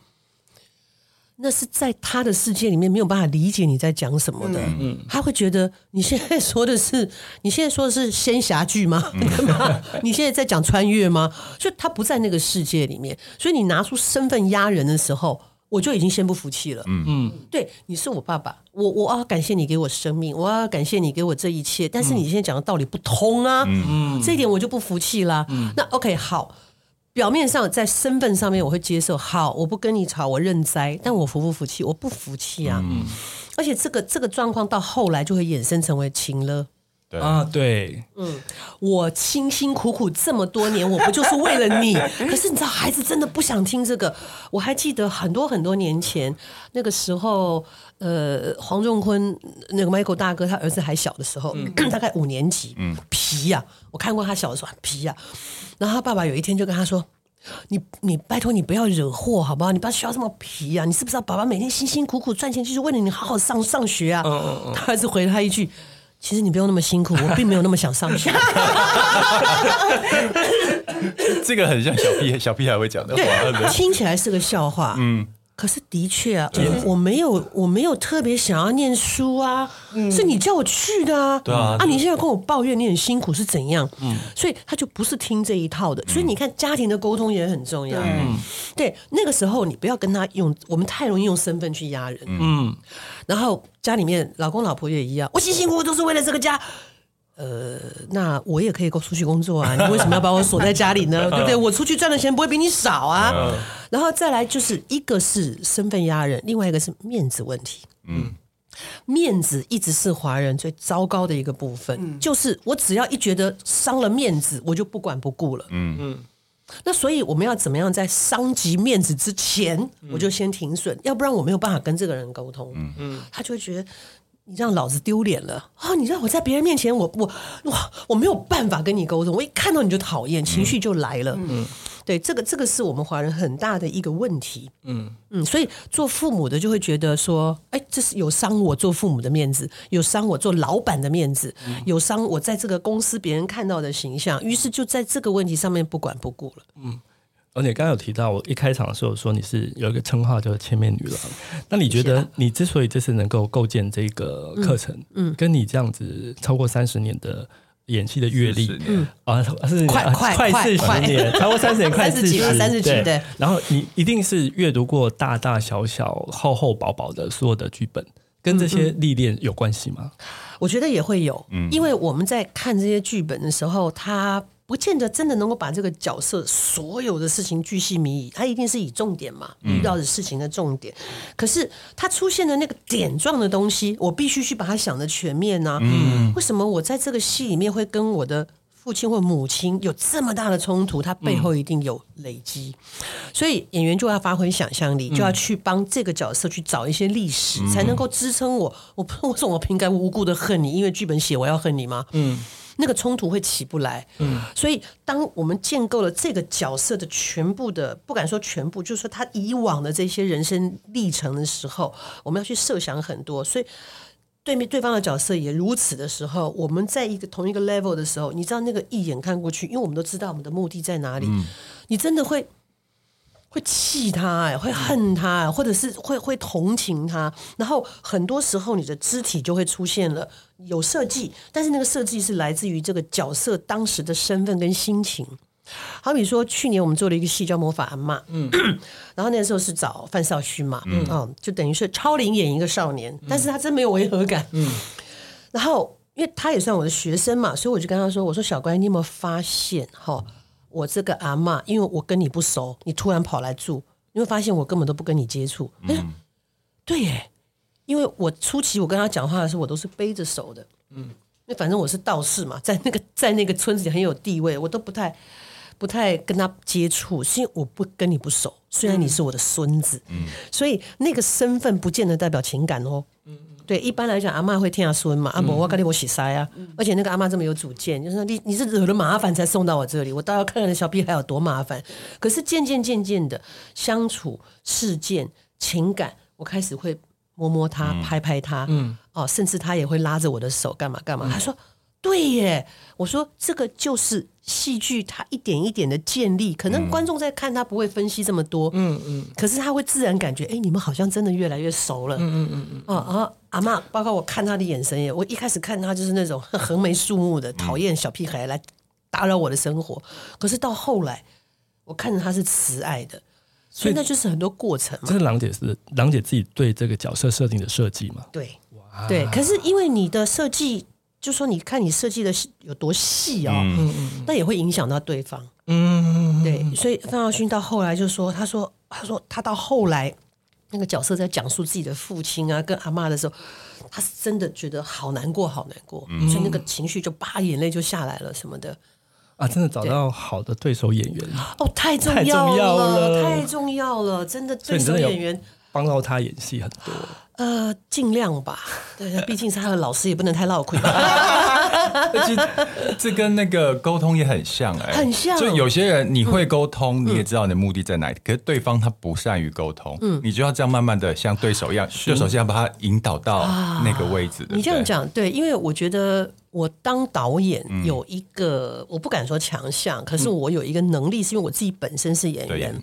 那是在他的世界里面没有办法理解你在讲什么的，嗯，他会觉得你现在说的是你现在说的是仙侠剧吗？嗯、你现在在讲穿越吗？就他不在那个世界里面，所以你拿出身份压人的时候，我就已经先不服气了。嗯。嗯，对，你是我爸爸，我我要感谢你给我生命，我要感谢你给我这一切，但是你现在讲的道理不通啊，嗯。嗯，这一点我就不服气啦。嗯，那 OK 好。表面上在身份上面我会接受，好，我不跟你吵，我认栽，但我服不服气？我不服气啊！嗯、而且这个这个状况到后来就会衍生成为情了。对啊，对，嗯，我辛辛苦苦这么多年，我不就是为了你？可是你知道，孩子真的不想听这个。我还记得很多很多年前那个时候，呃，黄仲坤那个 Michael 大哥他儿子还小的时候，嗯、大概五年级，嗯，皮呀、啊，我看过他小的时候很皮呀、啊。然后他爸爸有一天就跟他说：“你你拜托你不要惹祸好不好？你不要学校这么皮啊！你是不知道爸爸每天辛辛苦苦赚钱就是为了你好好上上学啊？”他儿子回了他一句：“其实你不用那么辛苦，我并没有那么想上学。”这个很像小屁小屁孩会讲的话，对，听起来是个笑话。嗯。可是的确啊，我我没有我没有特别想要念书啊，是你叫我去的啊。对啊，啊，你现在跟我抱怨你很辛苦是怎样？嗯，所以他就不是听这一套的。所以你看，家庭的沟通也很重要。嗯，对，那个时候你不要跟他用，我们太容易用身份去压人。嗯，然后家里面老公老婆也一样，我辛辛苦苦都是为了这个家。呃，那我也可以够出去工作啊，你为什么要把我锁在家里呢？对不对？我出去赚的钱不会比你少啊。然后再来就是一个是身份压人，另外一个是面子问题。嗯，面子一直是华人最糟糕的一个部分，嗯、就是我只要一觉得伤了面子，我就不管不顾了。嗯嗯。那所以我们要怎么样在伤及面子之前，我就先停损，要不然我没有办法跟这个人沟通。嗯嗯，他就会觉得。你让老子丢脸了啊、哦！你让我在别人面前我，我我哇，我没有办法跟你沟通。我一看到你就讨厌，情绪就来了。嗯，对，这个这个是我们华人很大的一个问题。嗯嗯，所以做父母的就会觉得说，哎，这是有伤我做父母的面子，有伤我做老板的面子，嗯、有伤我在这个公司别人看到的形象，于是就在这个问题上面不管不顾了。嗯。而且刚刚有提到，我一开场的时候说你是有一个称号叫“千面女郎”，那你觉得你之所以这次能够构建这个课程，嗯，跟你这样子超过三十年的演戏的阅历，嗯啊，是快快快四十年，超过三十年，快四十，三十几对。然后你一定是阅读过大大小小、厚厚薄薄的所有的剧本，跟这些历练有关系吗？我觉得也会有，嗯，因为我们在看这些剧本的时候，他。不见得真的能够把这个角色所有的事情巨细靡遗，他一定是以重点嘛，遇到的事情的重点。嗯、可是他出现的那个点状的东西，我必须去把它想的全面呢、啊。嗯，为什么我在这个戏里面会跟我的父亲或母亲有这么大的冲突？他背后一定有累积，嗯、所以演员就要发挥想象力，就要去帮这个角色去找一些历史，嗯、才能够支撑我。我为什么我凭该无故的恨你？因为剧本写我要恨你吗？嗯。那个冲突会起不来，嗯，所以当我们建构了这个角色的全部的，不敢说全部，就是说他以往的这些人生历程的时候，我们要去设想很多，所以对面对方的角色也如此的时候，我们在一个同一个 level 的时候，你知道那个一眼看过去，因为我们都知道我们的目的在哪里，嗯，你真的会。会气他哎，会恨他，或者是会会同情他，然后很多时候你的肢体就会出现了有设计，但是那个设计是来自于这个角色当时的身份跟心情。好比说去年我们做了一个戏叫《魔法阿嬷》，嗯，然后那个时候是找范少勋嘛，嗯，哦，就等于是超龄演一个少年，但是他真没有违和感，嗯，然后因为他也算我的学生嘛，所以我就跟他说：“我说小乖，你有没有发现哈？”我这个阿嬷，因为我跟你不熟，你突然跑来住，你会发现我根本都不跟你接触。哎、嗯，对耶，因为我初期我跟他讲话的时候，我都是背着手的。嗯，那反正我是道士嘛，在那个在那个村子里很有地位，我都不太不太跟他接触，是因为我不跟你不熟。虽然你是我的孙子，嗯，所以那个身份不见得代表情感哦。嗯。对，一般来讲，阿嬷会听阿孙嘛，阿伯我跟你我洗腮啊，嗯、而且那个阿妈这么有主见，就是你你是惹了麻烦才送到我这里，我倒要看看那小屁孩有多麻烦。可是渐渐渐渐的相处、事件、情感，我开始会摸摸他、嗯、拍拍他，嗯，哦，甚至他也会拉着我的手干嘛干嘛。嗯、他说。对耶，我说这个就是戏剧，它一点一点的建立，可能观众在看他不会分析这么多，嗯嗯，可是他会自然感觉，哎，你们好像真的越来越熟了，嗯嗯嗯嗯，哦，然后阿嬷，包括我看他的眼神也，我一开始看他就是那种横眉竖目的，讨厌小屁孩来打扰我的生活，可是到后来，我看着他是慈爱的，所以那就是很多过程嘛。这是郎姐是郎姐自己对这个角色设定的设计嘛？对，哇，对，可是因为你的设计。就说你看你设计的有多细哦，嗯。嗯，那也会影响到对方，嗯，对，所以范少勋到后来就说，他说，他说他到后来那个角色在讲述自己的父亲啊跟阿妈的时候，他是真的觉得好难过，好难过，嗯、所以那个情绪就叭眼泪就下来了什么的，啊，真的找到好的对手演员。哦，太重要了，太重要了，真的对手演员帮到他演戏很多。呃，尽量吧。对，毕竟是他的老师，也不能太落亏。这这跟那个沟通也很像哎、欸，很像。就有些人你会沟通，嗯、你也知道你的目的在哪里，嗯、可是对方他不善于沟通，嗯，你就要这样慢慢的像对手一样，就首先要把他引导到那个位置。你这样讲对，因为我觉得我当导演有一个，嗯、我不敢说强项，可是我有一个能力，是因为我自己本身是演员。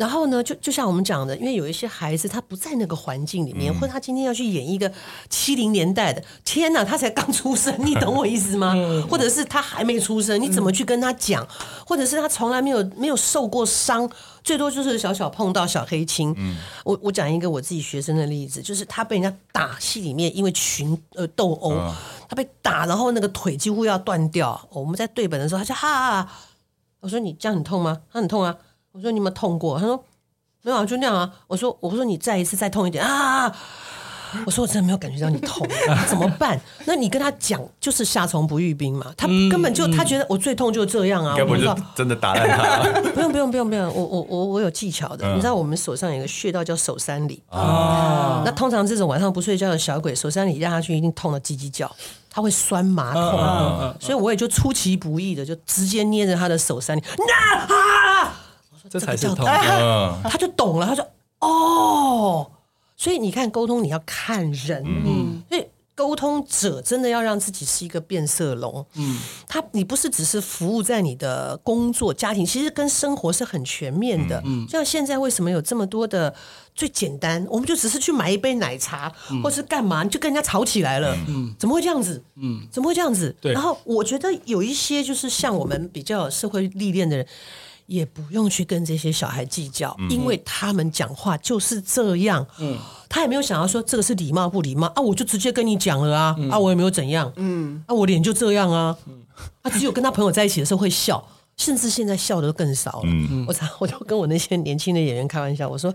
然后呢，就就像我们讲的，因为有一些孩子他不在那个环境里面，嗯、或者他今天要去演一个七零年代的，天哪，他才刚出生，你懂我意思吗？嗯、或者是他还没出生，你怎么去跟他讲？嗯、或者是他从来没有没有受过伤，最多就是小小碰到小黑青。嗯、我我讲一个我自己学生的例子，就是他被人家打戏里面，因为群呃斗殴。嗯他被打，然后那个腿几乎要断掉。我们在对本的时候，他就哈，我说你这样很痛吗？他很痛啊。我说你有没有痛过？他说没有啊，就那样啊。我说我说你再一次再痛一点啊。我说我真的没有感觉到你痛，怎么办？那你跟他讲，就是夏虫不语冰嘛。他根本就他觉得我最痛就这样啊。根本就真的打烂他。不用不用不用不用，我我我我有技巧的。你知道我们手上有个穴道叫手三里啊。那通常这种晚上不睡觉的小鬼，手三里压下去一定痛得叽叽叫，他会酸麻痛。所以我也就出其不意的就直接捏着他的手三里，这才是痛。他就懂了，他说哦。所以你看，沟通你要看人，嗯，所以沟通者真的要让自己是一个变色龙，嗯，他你不是只是服务在你的工作、家庭，其实跟生活是很全面的，嗯，像现在为什么有这么多的最简单，我们就只是去买一杯奶茶，嗯、或是干嘛，你就跟人家吵起来了，嗯，怎么会这样子？嗯，怎么会这样子？对，然后我觉得有一些就是像我们比较有社会历练的人。也不用去跟这些小孩计较，嗯、因为他们讲话就是这样。嗯，他也没有想要说这个是礼貌不礼貌啊，我就直接跟你讲了啊，嗯、啊，我也没有怎样。嗯，啊，我脸就这样啊。嗯，啊，只有跟他朋友在一起的时候会笑，甚至现在笑的更少了。嗯，我常 我就跟我那些年轻的演员开玩笑，我说：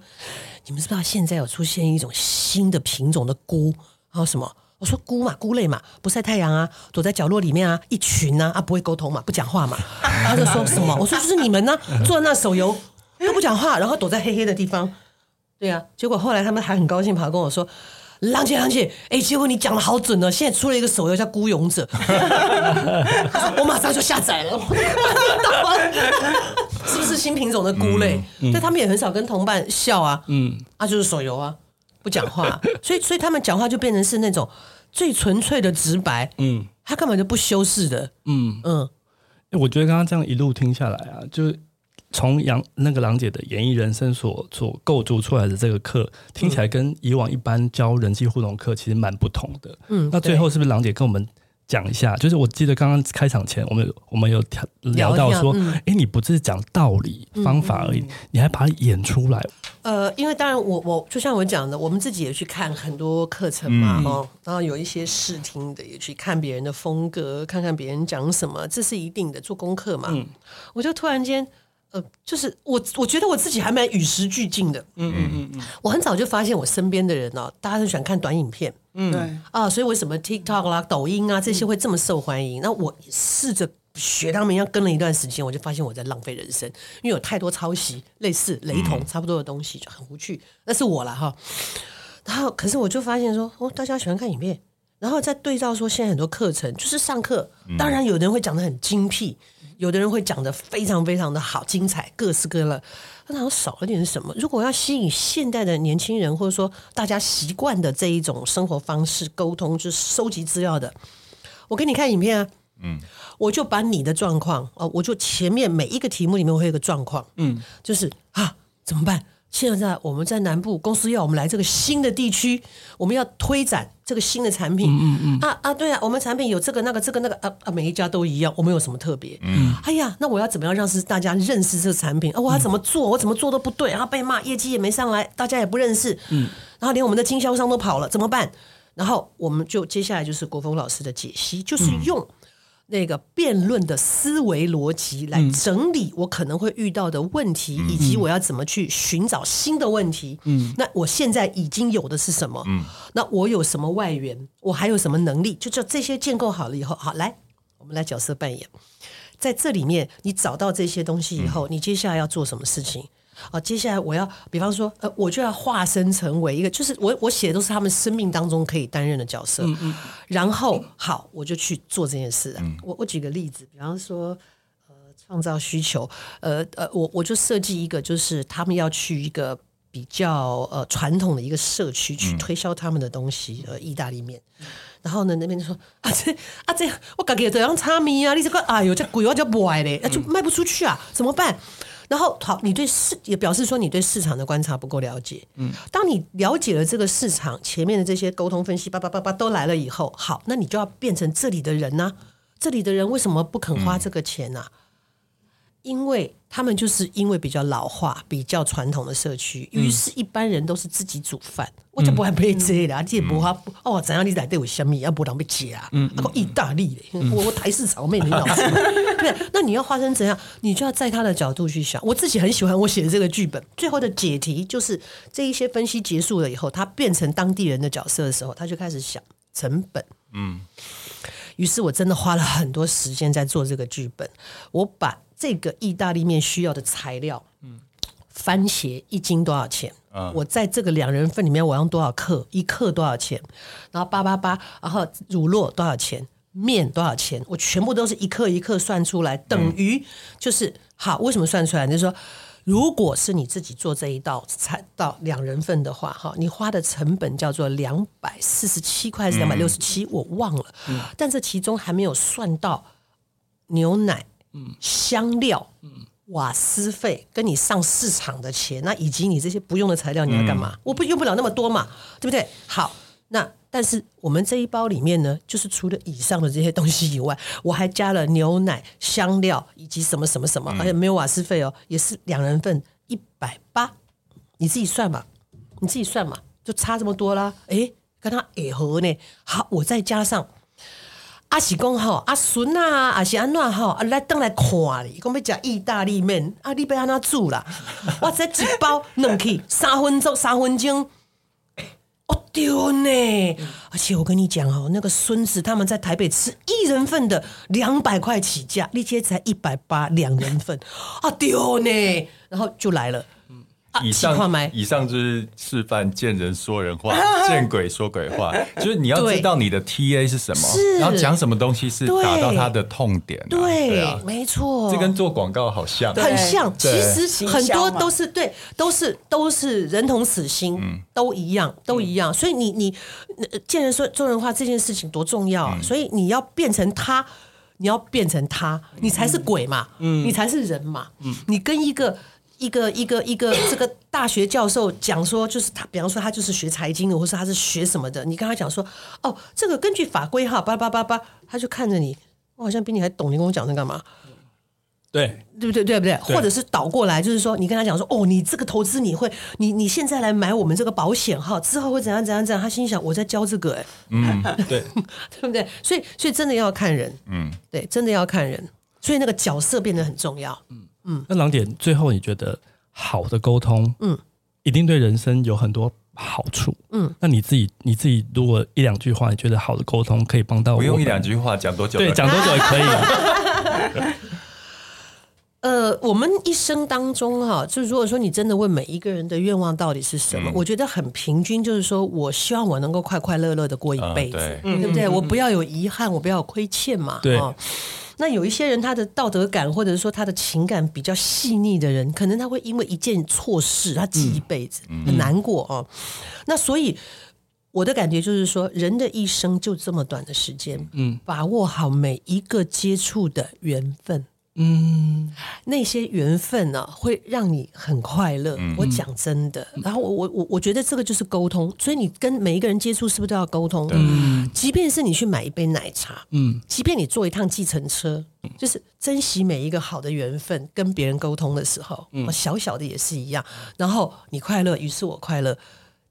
你们知不知道现在有出现一种新的品种的菇，还有什么？我说菇嘛，菇类嘛，不晒太阳啊，躲在角落里面啊，一群啊，啊，不会沟通嘛，不讲话嘛。他就说什么？我说就是你们呢，做那手游都不讲话，然后躲在黑黑的地方。对呀、啊，结果后来他们还很高兴，跑来跟我说：“郎姐，郎姐，哎，结果你讲的好准呢，现在出了一个手游叫《孤勇者》，我马上就下载了。是不是新品种的菇类？嗯嗯、所以他们也很少跟同伴笑啊。嗯，啊，就是手游啊。”不讲话，所以所以他们讲话就变成是那种最纯粹的直白，嗯，他根本就不修饰的，嗯。嗯。我觉得刚刚这样一路听下来啊，就从杨那个郎姐的演艺人生所所构筑出来的这个课，听起来跟以往一般教人际互动课其实蛮不同的，嗯。那最后是不是郎姐跟我们讲一下？就是我记得刚刚开场前，我们我们有聊到说，哎、嗯，你不是讲道理方法而已，嗯、你还把它演出来。呃，因为当然我，我我就像我讲的，我们自己也去看很多课程嘛，哦、嗯，然后有一些试听的，也去看别人的风格，看看别人讲什么，这是一定的，做功课嘛。嗯、我就突然间，呃，就是我我觉得我自己还蛮与时俱进的。嗯嗯嗯嗯。我很早就发现，我身边的人呢、哦，大家都喜欢看短影片。嗯，对。啊，所以为什么 TikTok 啦、抖音啊这些会这么受欢迎？嗯、那我试着。学他们一样跟了一段时间，我就发现我在浪费人生，因为有太多抄袭、类似、雷同、差不多的东西，就很无趣。那是我了哈。然后，可是我就发现说，哦，大家喜欢看影片，然后再对照说，现在很多课程就是上课，当然有的人会讲的很精辟，有的人会讲的非常非常的好、精彩，各式各样。那好像少了点什么。如果要吸引现代的年轻人，或者说大家习惯的这一种生活方式、沟通，就是收集资料的，我给你看影片啊。嗯，我就把你的状况哦，我就前面每一个题目里面会有一个状况，嗯，就是啊，怎么办？现在我们在南部，公司要我们来这个新的地区，我们要推展这个新的产品，嗯嗯，嗯啊啊，对啊，我们产品有这个那个这个那个啊啊，每一家都一样，我们有什么特别？嗯，哎呀，那我要怎么样让是大家认识这个产品？啊，我要怎么做？我怎么做都不对，然后被骂，业绩也没上来，大家也不认识，嗯，然后连我们的经销商都跑了，怎么办？然后我们就接下来就是国峰老师的解析，就是用。嗯那个辩论的思维逻辑来整理我可能会遇到的问题，嗯、以及我要怎么去寻找新的问题。嗯，那我现在已经有的是什么？嗯，那我有什么外援？我还有什么能力？就叫这些建构好了以后，好，来，我们来角色扮演，在这里面，你找到这些东西以后，嗯、你接下来要做什么事情？好，接下来我要，比方说，呃，我就要化身成为一个，就是我我写的都是他们生命当中可以担任的角色。嗯嗯。然后，好，我就去做这件事。嗯。我我举个例子，比方说，呃，创造需求，呃呃，我我就设计一个，就是他们要去一个比较呃传统的一个社区去推销他们的东西，呃，意大利面。然后呢，那边就说啊这啊这，我感觉这样差米啊，你这个哎呦这贵，我就不爱嘞，那就卖不出去啊，怎么办？然后好，你对市也表示说你对市场的观察不够了解。嗯，当你了解了这个市场前面的这些沟通分析，叭叭叭叭都来了以后，好，那你就要变成这里的人呢、啊？这里的人为什么不肯花这个钱呢、因为他们就是因为比较老化、比较传统的社区，于是一般人都是自己煮饭。我就不会被这的，这不怕哦，怎样你来对我香米，要不然被夹。嗯，那个意大利的，我我台式炒面，你知道吗？对，那你要花生怎样？你就要在他的角度去想。我自己很喜欢我写的这个剧本，最后的解题就是这一些分析结束了以后，他变成当地人的角色的时候，他就开始想成本。嗯，于是我真的花了很多时间在做这个剧本，我把。这个意大利面需要的材料，嗯，番茄一斤多少钱？嗯，我在这个两人份里面我用多少克？一克多少钱？然后八八八，然后乳酪多少钱？面多少钱？我全部都是一克一克算出来，等于就是好。为什么算出来？就是说，如果是你自己做这一道菜到两人份的话，哈，你花的成本叫做两百四十七块还是两百六十七？我忘了。嗯，但这其中还没有算到牛奶。嗯，香料，嗯，瓦斯费，跟你上市场的钱，那以及你这些不用的材料，你要干嘛？嗯、我不用不了那么多嘛，对不对？好，那但是我们这一包里面呢，就是除了以上的这些东西以外，我还加了牛奶、香料以及什么什么什么，而且没有瓦斯费哦，也是两人份一百八，你自己算嘛，你自己算嘛，就差这么多啦。诶，跟他也合呢。好，我再加上。阿是讲吼，阿孙啊，阿是安怎吼，啊来等来看你，讲要食意大利面，啊你要安怎煮啦？我这一包 两去三分钟，三分钟，哦丢呢。而且我跟你讲哦，那个孙子他们在台北吃一人份的两百块起价，你这才一百八两人份，啊丢呢，然后就来了。以上以上就是示范见人说人话，见鬼说鬼话。就是你要知道你的 TA 是什么，然后讲什么东西是打到他的痛点。对啊，没错，这跟做广告好像，很像。其实很多都是对，都是都是人同此心，都一样，都一样。所以你你见人说说人话这件事情多重要啊！所以你要变成他，你要变成他，你才是鬼嘛，你才是人嘛，你跟一个。一个一个一个这个大学教授讲说，就是他，比方说他就是学财经的，或是他是学什么的，你跟他讲说，哦，这个根据法规哈，叭叭叭叭，他就看着你，我好像比你还懂，你跟我讲这干嘛？对，对不对？对不对？或者是倒过来，就是说你跟他讲说，哦，你这个投资你会，你你现在来买我们这个保险哈，之后会怎样怎样怎样？他心想，我在教这个哎，嗯，对，对不对？所以所以真的要看人，嗯，对，真的要看人，所以那个角色变得很重要，嗯。嗯，那郎点最后你觉得好的沟通，嗯，一定对人生有很多好处，嗯，那你自己你自己如果一两句话，你觉得好的沟通可以帮到我？不用一两句话，讲多久？对，讲多久也可以。呃，我们一生当中哈，就如果说你真的问每一个人的愿望到底是什么，嗯、我觉得很平均，就是说我希望我能够快快乐乐的过一辈子，对不对？我不要有遗憾，我不要有亏欠嘛，对。那有一些人，他的道德感或者是说他的情感比较细腻的人，可能他会因为一件错事，他记一辈子，嗯、很难过哦。那所以我的感觉就是说，人的一生就这么短的时间，嗯，把握好每一个接触的缘分。嗯，那些缘分呢、啊，会让你很快乐。嗯、我讲真的，然后我我我我觉得这个就是沟通。所以你跟每一个人接触，是不是都要沟通？嗯，即便是你去买一杯奶茶，嗯，即便你坐一趟计程车，就是珍惜每一个好的缘分。跟别人沟通的时候，嗯，小小的也是一样。然后你快乐，于是我快乐。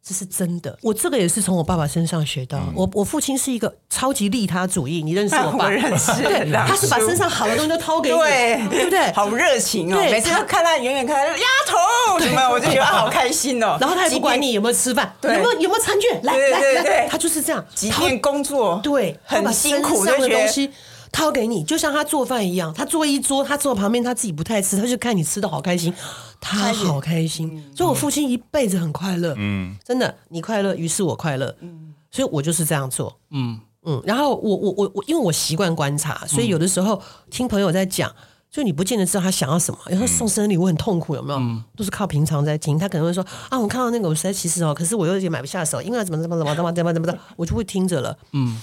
这是真的，我这个也是从我爸爸身上学到。嗯、我我父亲是一个超级利他主义，你认识我爸？我认识。对，他是把身上好的东西都掏给你，对，对不对？好热情哦！对每次他看他远远看，丫头什么，我就觉得好开心哦。然后他也不管你有没有吃饭，对有没有有没有餐具，来来来，他就是这样。即便工作对很辛苦，的东西。掏给你，就像他做饭一样，他做一桌，他坐旁边，他自己不太吃，他就看你吃的好开心，他好开心。嗯、所以，我父亲一辈子很快乐，嗯，真的，你快乐，于是我快乐，嗯，所以我就是这样做，嗯嗯。然后我我我我，因为我习惯观察，所以有的时候听朋友在讲，就你不见得知道他想要什么。有时候送生日礼物很痛苦，有没有？嗯、都是靠平常在听，他可能会说啊，我看到那个，我实在其实哦，可是我又也买不下手，因为怎么怎么怎么怎么怎么怎么的，我就会听着了，嗯。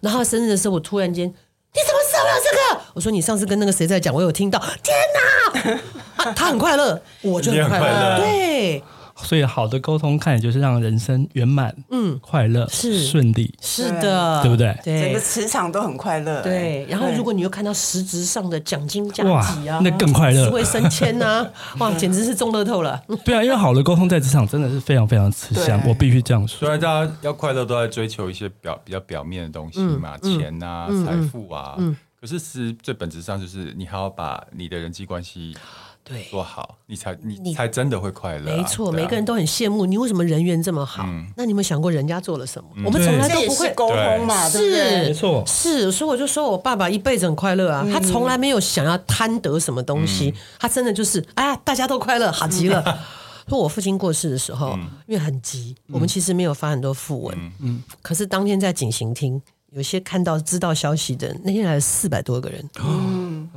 然后生日的时候，我突然间。你怎么舍不了这个？我说你上次跟那个谁在讲，我有听到。天哪，啊、他很快乐，我就很快乐。对，所以好的沟通，看也就是让人生圆满、嗯，快乐、是顺利，是的，对不对？整个对磁场都很快乐。对。然后，如果你又看到实质上的奖金加级啊，那更快乐职位升迁呐，哇，简直是中乐透了。对啊，因为好的沟通在职场真的是非常非常吃香，我必须这样说。虽然大家要快乐，都在追求一些表比较表面的东西嘛，钱啊、财富啊，可是其实最本质上就是你还要把你的人际关系对，做好，你才你你才真的会快乐啊。没错，啊每个人都很羡慕你，为什么人缘这么好？那你有没有想过人家做了什么？我们从来都不会。沟通嘛，是？没错，是，所以我就说我爸爸一辈子很快乐啊，他从来没有想要贪得什么东西，他真的就是哎呀，大家都快乐，好极了。说我父亲过世的时候，因为很急，我们其实没有发很多讣文，嗯，可是当天在警行厅，有些看到知道消息的人，那天来了四百多个人，嗯，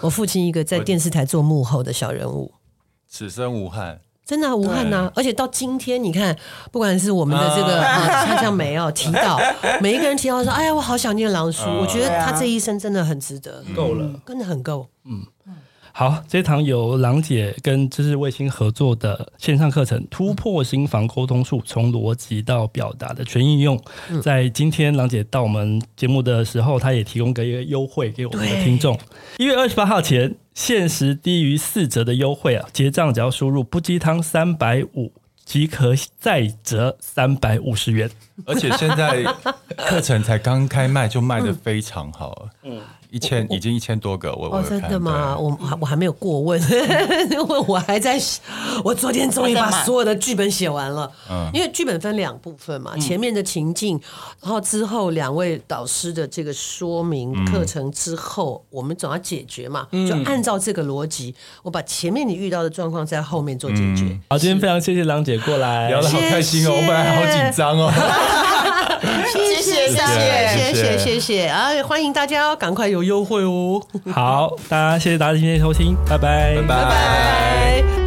我父亲一个在电视台做幕后的小人物。此生无憾。真的、啊、无憾呐、啊，而且到今天，你看，不管是我们的这个 啊，像像梅哦提到，每一个人提到说，哎呀，我好想念狼叔，我觉得他这一生真的很值得，够了，真的很够。好，这堂由郎姐跟知识卫星合作的线上课程《突破心房沟通术：从逻辑到表达的全应用》，在今天郎姐到我们节目的时候，她也提供个一个优惠给我们的听众，一月二十八号前限时低于四折的优惠啊！结账只要输入“不鸡汤三百五”即可再折三百五十元，而且现在课程才刚开卖，就卖的非常好。嗯。一千已经一千多个，我我哦，真的吗？我我还没有过问，因 为我还在，我昨天终于把所有的剧本写完了。嗯，因为剧本分两部分嘛，前面的情境，然后之后两位导师的这个说明课程之后，我们总要解决嘛，就按照这个逻辑，我把前面你遇到的状况在后面做解决。好，今天非常谢谢郎姐过来，聊得好开心哦，我本来好紧张哦。谢谢，谢谢，谢谢，谢谢。啊！欢迎大家赶快有优惠哦。好，大家谢谢大家今天的收听，拜拜，拜拜。